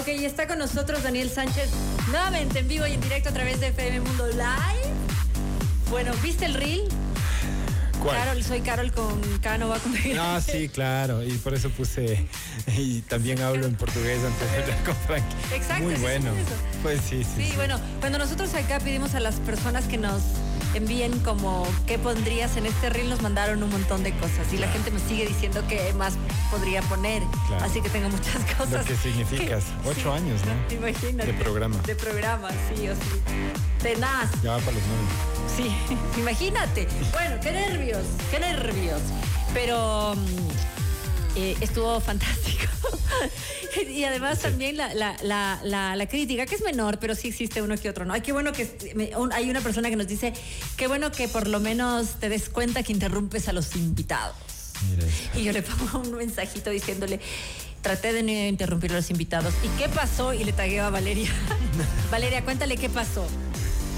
Ok, y está con nosotros Daniel Sánchez nuevamente en vivo y en directo a través de FM Mundo Live. Bueno, ¿viste el reel? ¿Cuál? Carol, soy Carol con Cano va con Ah, sí, claro. Y por eso puse. Y también hablo en portugués antes de hablar con Frank. Exacto, Muy sí, bueno. sí. Pues sí, sí. Sí, bueno, cuando nosotros acá pedimos a las personas que nos envíen como qué pondrías en este reel, nos mandaron un montón de cosas y la gente me sigue diciendo que más podría poner. Claro. Así que tengo muchas cosas. que significas. Ocho años, ¿no? Imagínate. De programa. De programa, sí, o sí. Tenaz. Ya va para los nueve. Sí, imagínate. Bueno, qué nervios, qué nervios. Pero mm, eh, estuvo fantástico. y además también la, la, la, la, crítica, que es menor, pero sí existe uno que otro, ¿no? Ay, qué bueno que me- un- hay una persona que nos dice, qué bueno que por lo menos te des cuenta que interrumpes a los invitados. Y yo le pongo un mensajito diciéndole, traté de no interrumpir a los invitados. ¿Y qué pasó? Y le tagueo a Valeria. Valeria, cuéntale qué pasó.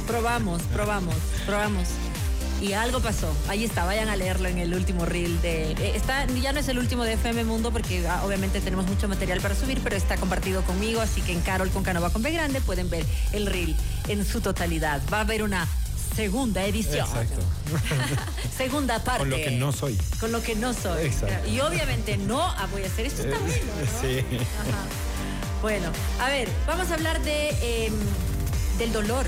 Probamos, probamos, probamos. Y algo pasó. Ahí está, vayan a leerlo en el último reel de. eh, Está, ya no es el último de FM Mundo porque ah, obviamente tenemos mucho material para subir, pero está compartido conmigo, así que en Carol con Canova con B grande pueden ver el reel en su totalidad. Va a haber una segunda edición. Exacto. Segunda parte. Con lo que no soy. Con lo que no soy. Exacto. Y obviamente no ah, voy a hacer esto está bueno, ¿no? Sí. Ajá. Bueno, a ver, vamos a hablar de em, del dolor.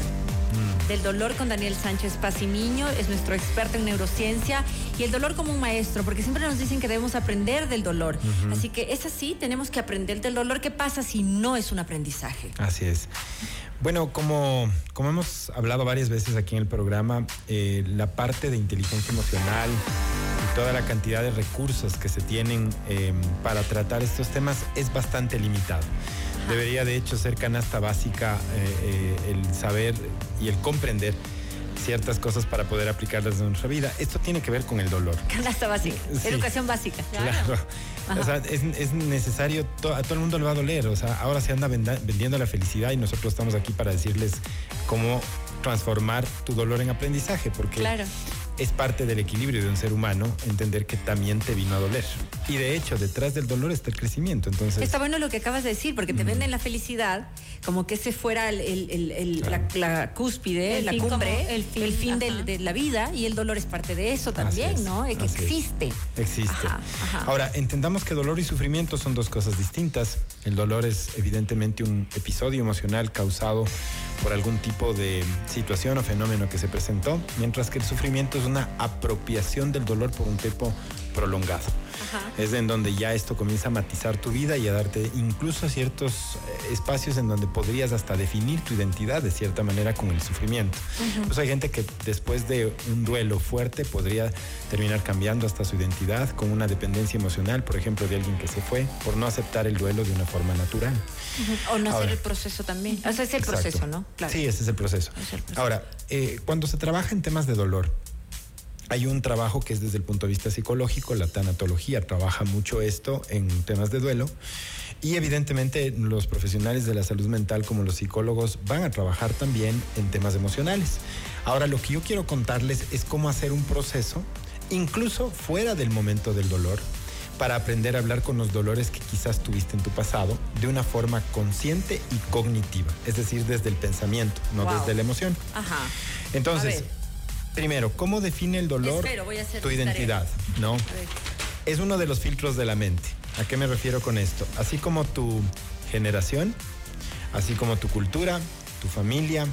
Mm. Del dolor con Daniel Sánchez Pacimiño, es nuestro experto en neurociencia y el dolor como un maestro, porque siempre nos dicen que debemos aprender del dolor. Así que es así, tenemos que aprender del dolor. ¿Qué pasa si no es un aprendizaje? Así es. Bueno, como, como hemos hablado varias veces aquí en el programa, eh, la parte de inteligencia emocional y toda la cantidad de recursos que se tienen eh, para tratar estos temas es bastante Debería de hecho ser canasta básica eh, eh, el saber y el comprender ciertas cosas para poder aplicarlas en nuestra vida. Esto tiene que ver con el dolor. Canasta básica, Sí. educación básica. Claro. Ajá. O sea, es, es necesario, to- a todo el mundo le va a doler. O sea, ahora se anda venda- vendiendo la felicidad y nosotros estamos aquí para decirles cómo transformar tu dolor en aprendizaje, porque Claro. Es parte del equilibrio de un ser humano entender que también te vino a doler. Y de hecho, detrás del dolor está el crecimiento. Entonces, Está bueno lo que acabas de decir, porque te venden la felicidad como que ese fuera el- el- el- el- Claro. la, la cúspide, El la fin cumbre, el el fin, fin, del- de la vida y el dolor es parte de eso también, es, ¿no? Que así es. existe. Existe. Ajá, ajá. Ahora, entendamos que dolor y sufrimiento son dos cosas distintas. El dolor es evidentemente un episodio emocional causado por algún tipo de situación o fenómeno que se presentó, mientras que el sufrimiento es una apropiación del dolor por un tiempo prolongado. Ajá. Es en donde ya esto comienza a matizar tu vida y a darte incluso ciertos eh, espacios en donde podrías hasta definir tu identidad de cierta manera con el sufrimiento. Pues hay gente que después de un duelo fuerte podría terminar cambiando hasta su identidad con una dependencia emocional, por ejemplo, de alguien que se fue por no aceptar el duelo de una forma natural. O no Ahora. hacer el proceso también. O sea, es el Exacto. proceso, ¿no? Sí, ese es el proceso. Es el proceso. Ahora, eh, cuando se trabaja en temas de dolor, hay un trabajo que es desde el punto de vista psicológico, la tanatología trabaja mucho esto en temas de duelo y evidentemente los profesionales de la salud mental como los psicólogos van a trabajar también en temas emocionales. Ahora lo que yo quiero contarles es cómo hacer un proceso, incluso fuera del momento del dolor, para aprender a hablar con los dolores que quizás tuviste en tu pasado de una forma consciente y cognitiva, es decir, desde el pensamiento, no Wow. desde la emoción. Ajá. Entonces. Primero, ¿cómo define el dolor Espero, voy a hacer tu identidad? ¿No? Es uno de los filtros de la mente. ¿A qué me refiero con esto? Así como tu generación, así como tu cultura, tu familia,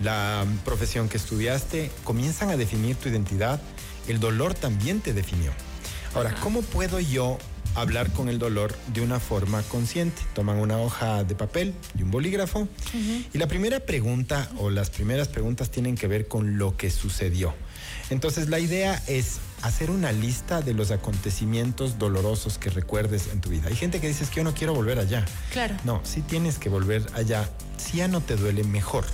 la profesión que estudiaste, comienzan a definir tu identidad, el dolor también te definió. Ahora, ¿cómo puedo yo hablar con el dolor de una forma consciente? Toman una hoja de papel y un bolígrafo y la primera pregunta o las primeras preguntas tienen que ver con lo que sucedió. Entonces la idea es hacer una lista de los acontecimientos dolorosos que recuerdes en tu vida. Hay gente que dice "Es que yo no quiero volver allá. Claro. No, si tienes que volver allá, si ya no te duele mejor.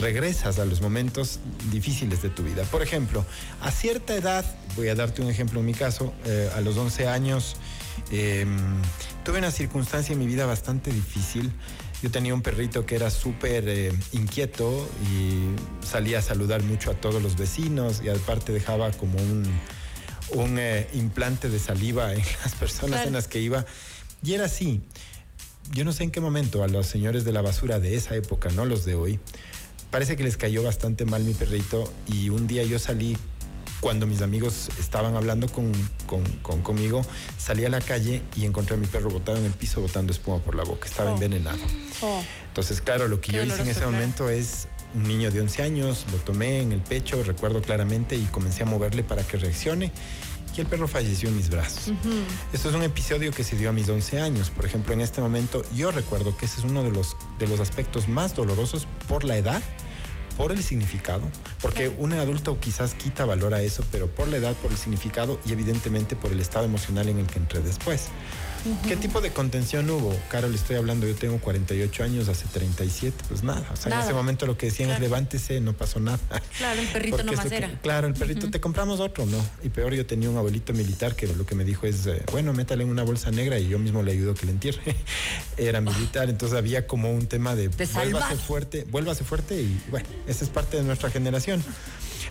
Regresas a los momentos difíciles de tu vida. Por ejemplo, a cierta edad, voy a darte un ejemplo en mi caso, eh, a los 11 años, eh, tuve una circunstancia en mi vida bastante difícil. Yo tenía un perrito que era súper eh, inquieto y salía a saludar mucho a todos los vecinos y aparte dejaba como un, un eh, implante de saliva en las personas Claro. en las que iba. Y era así. yo no sé en qué momento a los señores de la basura de esa época, no los de hoy, parece que les cayó bastante mal mi perrito y un día yo salí cuando mis amigos estaban hablando con, conmigo, salí a la calle y encontré a mi perro botado en el piso botando espuma por la boca, estaba oh. envenenado. Oh. Entonces, claro, lo que yo hice en ese momento es un niño de 11 años, lo tomé en el pecho, recuerdo claramente, y comencé a moverle para que reaccione. Y el perro falleció en mis brazos. Esto es un episodio que se dio a mis 11 años. Por ejemplo, en este momento yo recuerdo que ese es uno de los, de los aspectos más dolorosos por la edad por el significado, porque un adulto quizás quita valor a eso, pero por la edad, por el significado y evidentemente por el estado emocional en el que entré después. ¿Qué tipo de contención hubo? Carol, estoy hablando, yo tengo 48 años, hace 37, pues nada. O sea, en ese momento lo que decían es levántese, no pasó nada. Claro, el perrito no más era. Claro, el perrito, te compramos otro, ¿no? Y peor, yo tenía un abuelito militar que lo que me dijo es, eh, bueno, métale en una bolsa negra y yo mismo le ayudo a que le entierre. era militar, entonces había como un tema de, de vuélvase fuerte, vuélvase fuerte y bueno, esa es parte de nuestra generación.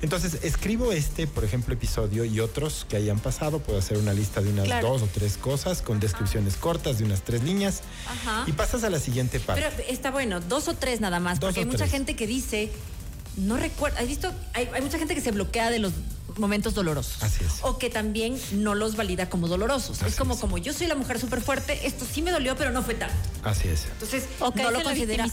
Entonces, escribo este, por ejemplo, episodio y otros que hayan pasado. Puedo hacer una lista de unas dos o tres cosas con descripciones cortas de unas tres líneas. Y pasas a la siguiente parte. Pero está bueno, dos o tres nada más, porque hay mucha gente que dice, no recuerdo, ¿has visto? hay mucha gente que se bloquea de los momentos dolorosos. Así es. O que también no los valida como dolorosos. es como, como yo soy la mujer súper fuerte, esto sí me dolió, pero no fue tanto. Así es. Entonces, o que no lo considera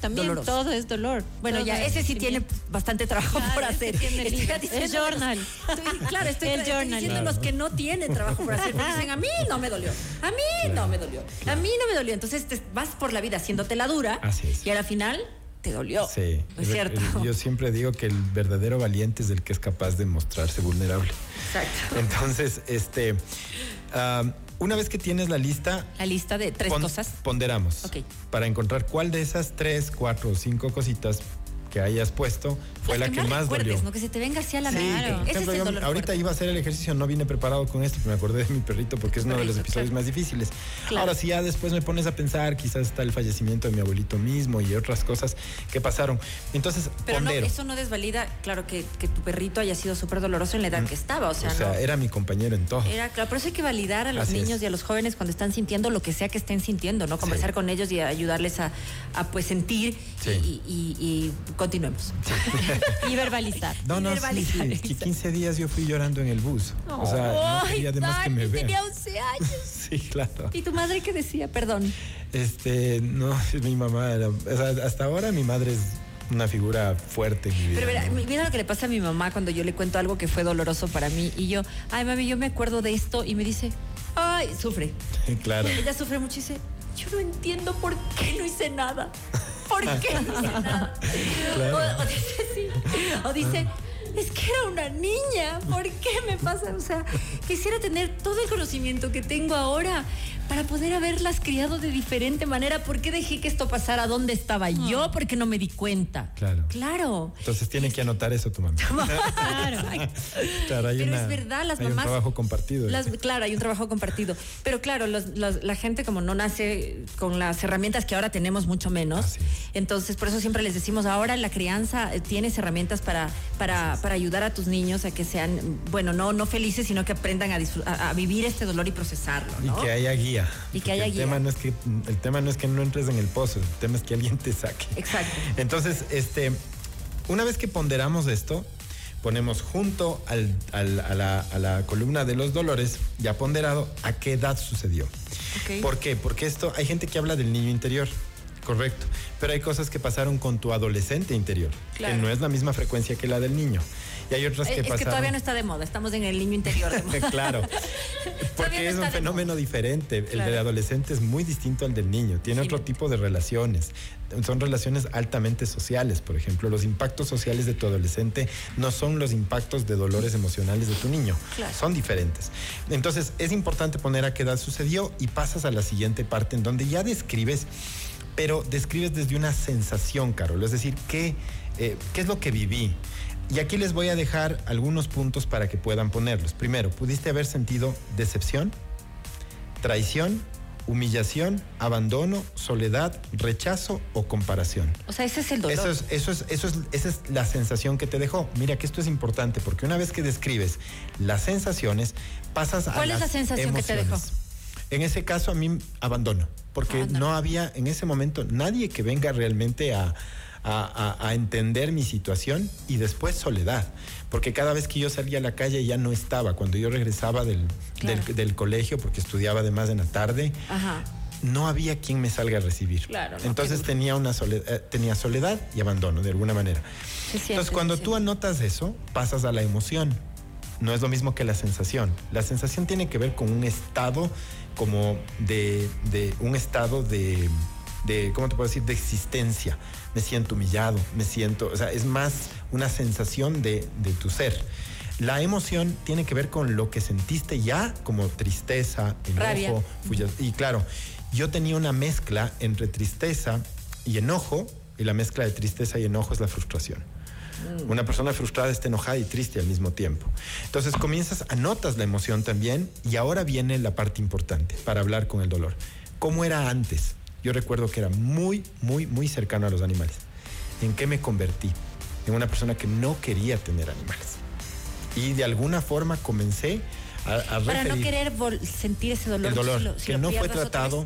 también, todo es dolor. Bueno, ya ese sí tiene bastante trabajo por hacer. el journal. claro, estoy, el journal. diciendo los que no tienen trabajo por hacer. dicen, a mí no me dolió. A mí no me dolió. A mí no me dolió. Entonces te vas por la vida haciéndote la dura. Así es. Y al final te dolió. Sí. Es cierto. Yo siempre digo que el verdadero valiente es el que es capaz de mostrarse vulnerable. Exacto. Entonces, este. una vez que tienes la lista. La lista de tres cosas. Ponderamos. Ok. Para encontrar cuál de esas tres, cuatro o cinco cositas que hayas puesto fue la que, más dolió. ¿no? Que se te venga así a la sí, ahorita iba a hacer el ejercicio, no vine preparado con esto, me acordé de mi perrito porque es uno de los episodios más difíciles. Ahora, si ya después me pones a pensar, quizás está el fallecimiento de mi abuelito mismo y otras cosas que pasaron. Entonces, Pero no, eso no desvalida, claro, que, tu perrito haya sido súper doloroso en la edad mm. que estaba. O sea, o sea era mi compañero en todo. Era, claro, por eso hay que validar a los niños y a los jóvenes cuando están sintiendo lo que sea que estén sintiendo, ¿no? Conversar con ellos y ayudarles a, pues sentir y continuemos. y verbalizar. No, no, verbalizar, sí, 15 días yo fui llorando en el bus. o sea, no quería además que me vean. Tenía 11 años. sí, claro. ¿Y tu madre qué decía? Perdón. Este, no, mi mamá era, o sea, hasta ahora mi madre es una figura fuerte en mi vida. Pero mira, lo que le pasa a mi mamá cuando yo le cuento algo que fue doloroso para mí y yo, ay mami, yo me acuerdo de esto y me dice, ay, sufre. claro. Ella sufre mucho y dice, yo no entiendo por qué no hice nada. ¿Por qué no hice nada? O, dice sí. O dice, es que era una niña, ¿por qué me pasa? O sea, quisiera tener todo el conocimiento que tengo ahora para poder haberlas criado de diferente manera. ¿Por qué dejé que esto pasara? ¿Dónde estaba yo? ¿Por qué no me di cuenta? Claro. Claro. Entonces tiene que anotar eso tu mamá. claro. claro hay Pero es verdad, las mamás. un trabajo compartido. claro, hay un trabajo compartido. Pero claro, la gente como no nace con las herramientas que ahora tenemos mucho menos. Entonces, por eso siempre les decimos, ahora la crianza eh, tienes herramientas para, para, para ayudar a tus niños a que sean, bueno, no, no felices, sino que aprendan a, a, vivir este dolor y procesarlo. ¿no? Y que haya guía y que haya el Tema no es que, el tema no es que no entres en el pozo, el tema es que alguien te saque. Exacto. Entonces, este, una vez que ponderamos esto, ponemos junto al, a, la, columna de los dolores, ya ponderado, a qué edad sucedió. ¿Por qué? Porque esto, hay gente que habla del niño interior. Correcto. Pero hay cosas que pasaron con tu adolescente interior, que no es la misma frecuencia que la del niño. Y hay otras que es, Es que todavía no está de moda, estamos en el niño interior. claro. Porque es un fenómeno diferente. El del adolescente es muy distinto al del niño. Tiene otro tipo de relaciones. Son relaciones altamente sociales, por ejemplo. Los impactos sociales de tu adolescente no son los impactos de dolores emocionales de tu niño. Son diferentes. Entonces, es importante poner a qué edad sucedió y pasas a la siguiente parte en donde ya describes pero describes desde una sensación, Carol. Es decir, ¿qué, eh, ¿qué es lo que viví? Y aquí les voy a dejar algunos puntos para que puedan ponerlos. Primero, ¿pudiste haber sentido decepción, traición, humillación, abandono, soledad, rechazo o comparación? O sea, ese es el dolor. Eso es, eso es, eso es, esa es la sensación que te dejó. Mira que esto es importante porque una vez que describes las sensaciones, pasas a ¿Cuál es la sensación que te dejó? En ese caso, a mí, abandono. Porque no había en ese momento nadie que venga realmente a, a, entender mi situación y después soledad, porque cada vez que yo salía a la calle ya no estaba, cuando yo regresaba del, del, colegio, porque estudiaba además en la tarde, no había quien me salga a recibir. Entonces tenía, una soledad, eh, tenía soledad y abandono de alguna manera. Entonces cuando tú anotas eso, pasas a la emoción. No es lo mismo que la sensación. La sensación tiene que ver con un estado como de, de un estado de, de, ¿cómo te puedo decir?, de existencia. Me siento humillado, me siento, o sea, es más una sensación de, de tu ser. La emoción tiene que ver con lo que sentiste ya, como tristeza, enojo, y claro, yo tenía una mezcla entre tristeza y enojo, y la mezcla de tristeza y enojo es la frustración. Mm. Una persona frustrada está enojada y triste al mismo tiempo. Entonces comienzas, anotas la emoción también y ahora viene la parte importante para hablar con el dolor. ¿Cómo era antes? Yo recuerdo que era muy, muy, muy cercano a los animales. ¿En qué me convertí? En una persona que no quería tener animales. Y de alguna forma comencé a, a Para no querer sentir ese dolor. El dolor, que no fue tratado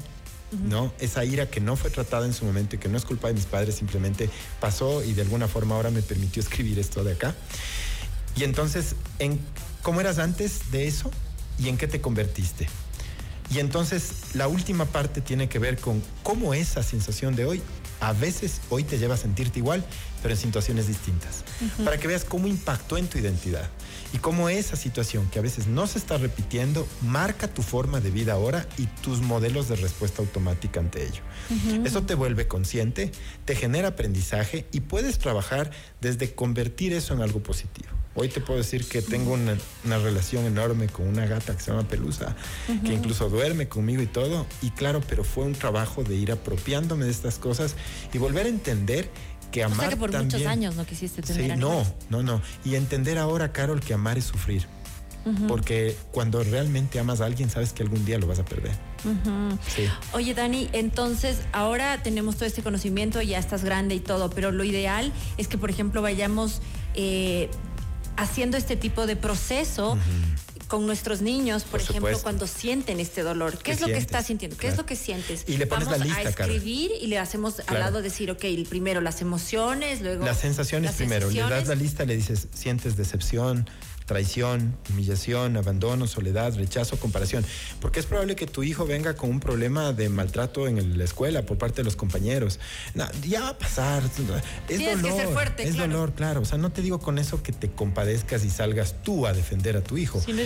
¿no? Esa ira que no fue tratada en su momento y que no es culpa de mis padres, simplemente pasó y de alguna forma ahora me permitió escribir esto de acá. Y entonces, en, ¿cómo eras antes de eso y en qué te convertiste? Y entonces la última parte tiene que ver con cómo esa sensación de hoy a veces hoy te lleva a sentirte igual, pero en situaciones distintas. Para que veas cómo impactó en tu identidad y cómo esa situación que a veces no se está repitiendo marca tu forma de vida ahora y tus modelos de respuesta automática ante ello. Eso te vuelve consciente, te genera aprendizaje y puedes trabajar desde convertir eso en algo positivo. Hoy te puedo decir que tengo una, relación enorme con una gata que se llama Pelusa, que incluso duerme conmigo y todo. Y claro, pero fue un trabajo de ir apropiándome de estas cosas y volver a entender que amar. O sea que por muchos años no quisiste tener. Sí, no, no, no. Y entender ahora, Carol, que amar es sufrir. Porque cuando realmente amas a alguien, sabes que algún día lo vas a perder. Sí. Oye, Dani, entonces ahora tenemos todo este conocimiento, ya estás grande y todo, pero lo ideal es que, por ejemplo, vayamos eh, haciendo este tipo de proceso. con nuestros niños, por, ejemplo, cuando sienten este dolor. ¿Qué, es lo que estás sintiendo? ¿Qué es lo que sientes? Y le pones Vamos la lista, a escribir y le hacemos al lado decir, ok, primero las emociones, luego... Las sensaciones primero. Le das la lista, le dices, sientes decepción, traición, humillación, abandono, soledad, rechazo, comparación. Porque es probable que tu hijo venga con un problema de maltrato en la escuela por parte de los compañeros. ya va a pasar. Es Tienes dolor. Que ser fuerte, es dolor, claro. O sea, no te digo con eso que te compadezcas y salgas tú a defender a tu hijo. Sino,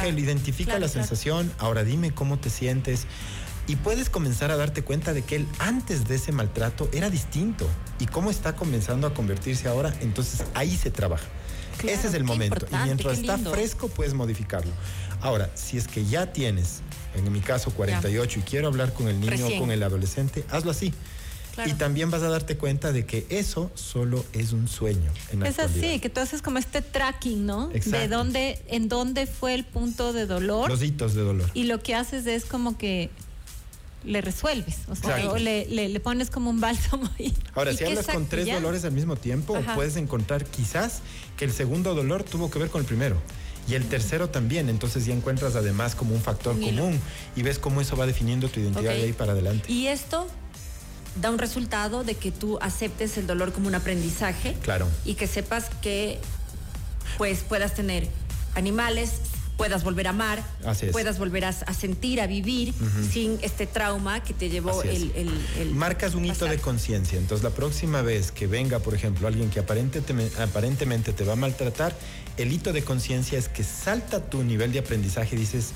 que identifica la sensación. Ahora dime cómo te sientes. Y puedes comenzar a darte cuenta de que él antes de ese maltrato era distinto. Y cómo está comenzando a convertirse ahora. Entonces ahí se trabaja. Ese es el momento. Y mientras está fresco, puedes modificarlo. Ahora, si es que ya tienes, en mi caso 48, y quiero hablar con el niño o con el adolescente, hazlo así. Y también vas a darte cuenta de que eso solo es un sueño. es así, que tú haces como este tracking, ¿no? De dónde, en dónde fue el punto de dolor. Los hitos de dolor. Y lo que haces es como que le resuelves, o sea, le, le, pones como un bálsamo. Y, Ahora, si hablas con tres dolores al mismo tiempo, puedes encontrar quizás que el segundo dolor tuvo que ver con el primero. Y el tercero también, entonces ya encuentras además como un factor común y ves cómo eso va definiendo tu identidad de ahí para adelante. Y esto da un resultado de que tú aceptes el dolor como un aprendizaje. Claro. Y que sepas que pues puedas tener animales, puedas volver a amar, puedas volver a, sentir, a vivir sin este trauma que te llevó el, Marcas un hito de conciencia. Entonces, la próxima vez que venga, por ejemplo, alguien que aparentemente te va a maltratar, el hito de conciencia es que salta tu nivel de aprendizaje y dices,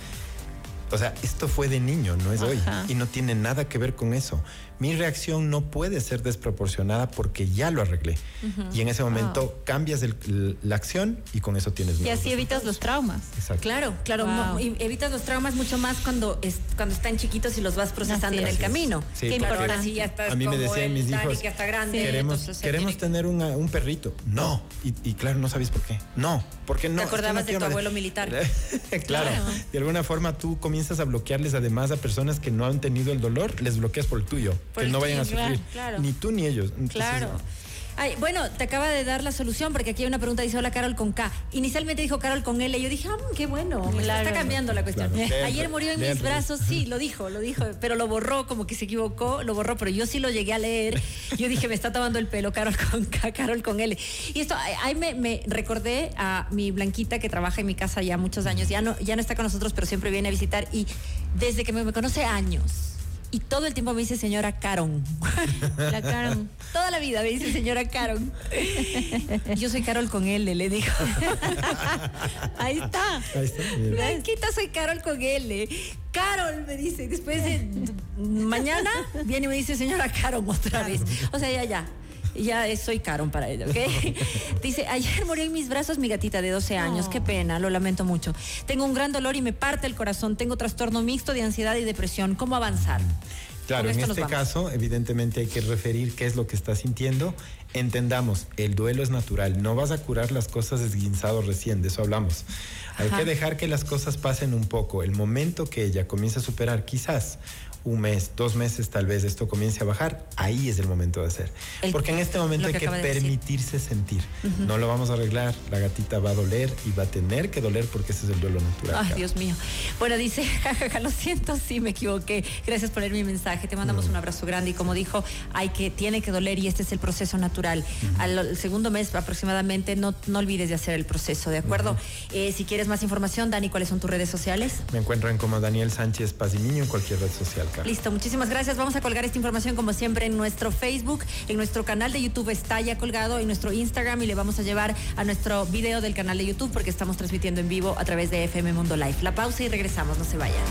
o sea, esto fue de niño, no es hoy. Y no tiene nada que ver con eso. Mi reacción no puede ser desproporcionada porque ya lo arreglé. Y en ese momento cambias la acción y con eso tienes Y así evitas los traumas. Exacto. Claro, claro. evitas los traumas mucho más cuando, es, cuando están chiquitos y los vas procesando en el camino. Sí, ya estás a mí me decían mis hijos, que está grande, queremos, queremos tener un perrito. No. Y, claro, no sabes por qué. No. Porque no. Te acordabas de tu abuelo militar. claro. De alguna forma tú comienzas a bloquearles además a personas que no han tenido el dolor, les bloqueas por el tuyo, que no vayan a sufrir. Ni tú ni ellos. claro. Ay, bueno, te acaba de dar la solución porque aquí hay una pregunta, dice, hola Carol con K. Inicialmente dijo Carol con L. Y yo dije, ah, qué bueno, me está cambiando la cuestión. Ayer murió en mis brazos, sí, lo dijo, lo dijo, pero lo borró, como que se equivocó, lo borró, pero yo sí lo llegué a leer. Yo dije, me está tomando el pelo Carol con K, Carol con L. Y esto, ahí me, me recordé a mi Blanquita que trabaja en mi casa ya muchos años, ya no, ya no está con nosotros, pero siempre viene a visitar y desde que me conoce años y todo el tiempo me dice señora Caron. La Caron. Toda la vida me dice señora Caron. Yo soy Carol con L, le digo. Ahí está. Ahí está. Blanquita, soy Carol con L. Carol me dice. Después de mañana viene y me dice señora Caron otra vez. O sea, ya, ya ya soy Caron para ella, ¿ok? Dice, ayer murió en mis brazos mi gatita de 12 años, qué pena, lo lamento mucho. Tengo un gran dolor y me parte el corazón, tengo trastorno mixto de ansiedad y depresión, ¿cómo avanzar? Claro, en este caso, evidentemente hay que referir qué es lo que está sintiendo. Entendamos, el duelo es natural, no vas a curar las cosas desguinzado recién, de eso hablamos. Hay que dejar que las cosas pasen un poco. El momento que ella comience a superar, quizás un mes, dos meses tal vez esto comience a bajar, ahí es el momento de hacer. Porque en este momento hay que, permitirse sentir. No lo vamos a arreglar, la gatita va a doler y va a tener que doler porque ese es el duelo natural. Ay, Dios mío. Bueno, dice, jajaja, lo siento, sí me equivoqué. Gracias por leer mi mensaje. Te mandamos un abrazo grande y como dijo, hay que, tiene que doler y este es el proceso natural. Al segundo mes aproximadamente, no, no olvides de hacer el proceso, ¿de acuerdo? Eh, si quieres más información, Dani, ¿cuáles son tus redes sociales? Me encuentran como Daniel Sánchez Pazimiño en cualquier red social. Listo, muchísimas gracias. Vamos a colgar esta información como siempre en nuestro Facebook, en nuestro canal de YouTube está ya colgado, en nuestro Instagram y le vamos a llevar a nuestro video del canal de YouTube porque estamos transmitiendo en vivo a través de FM Mundo Live. La pausa y regresamos, no se vayan.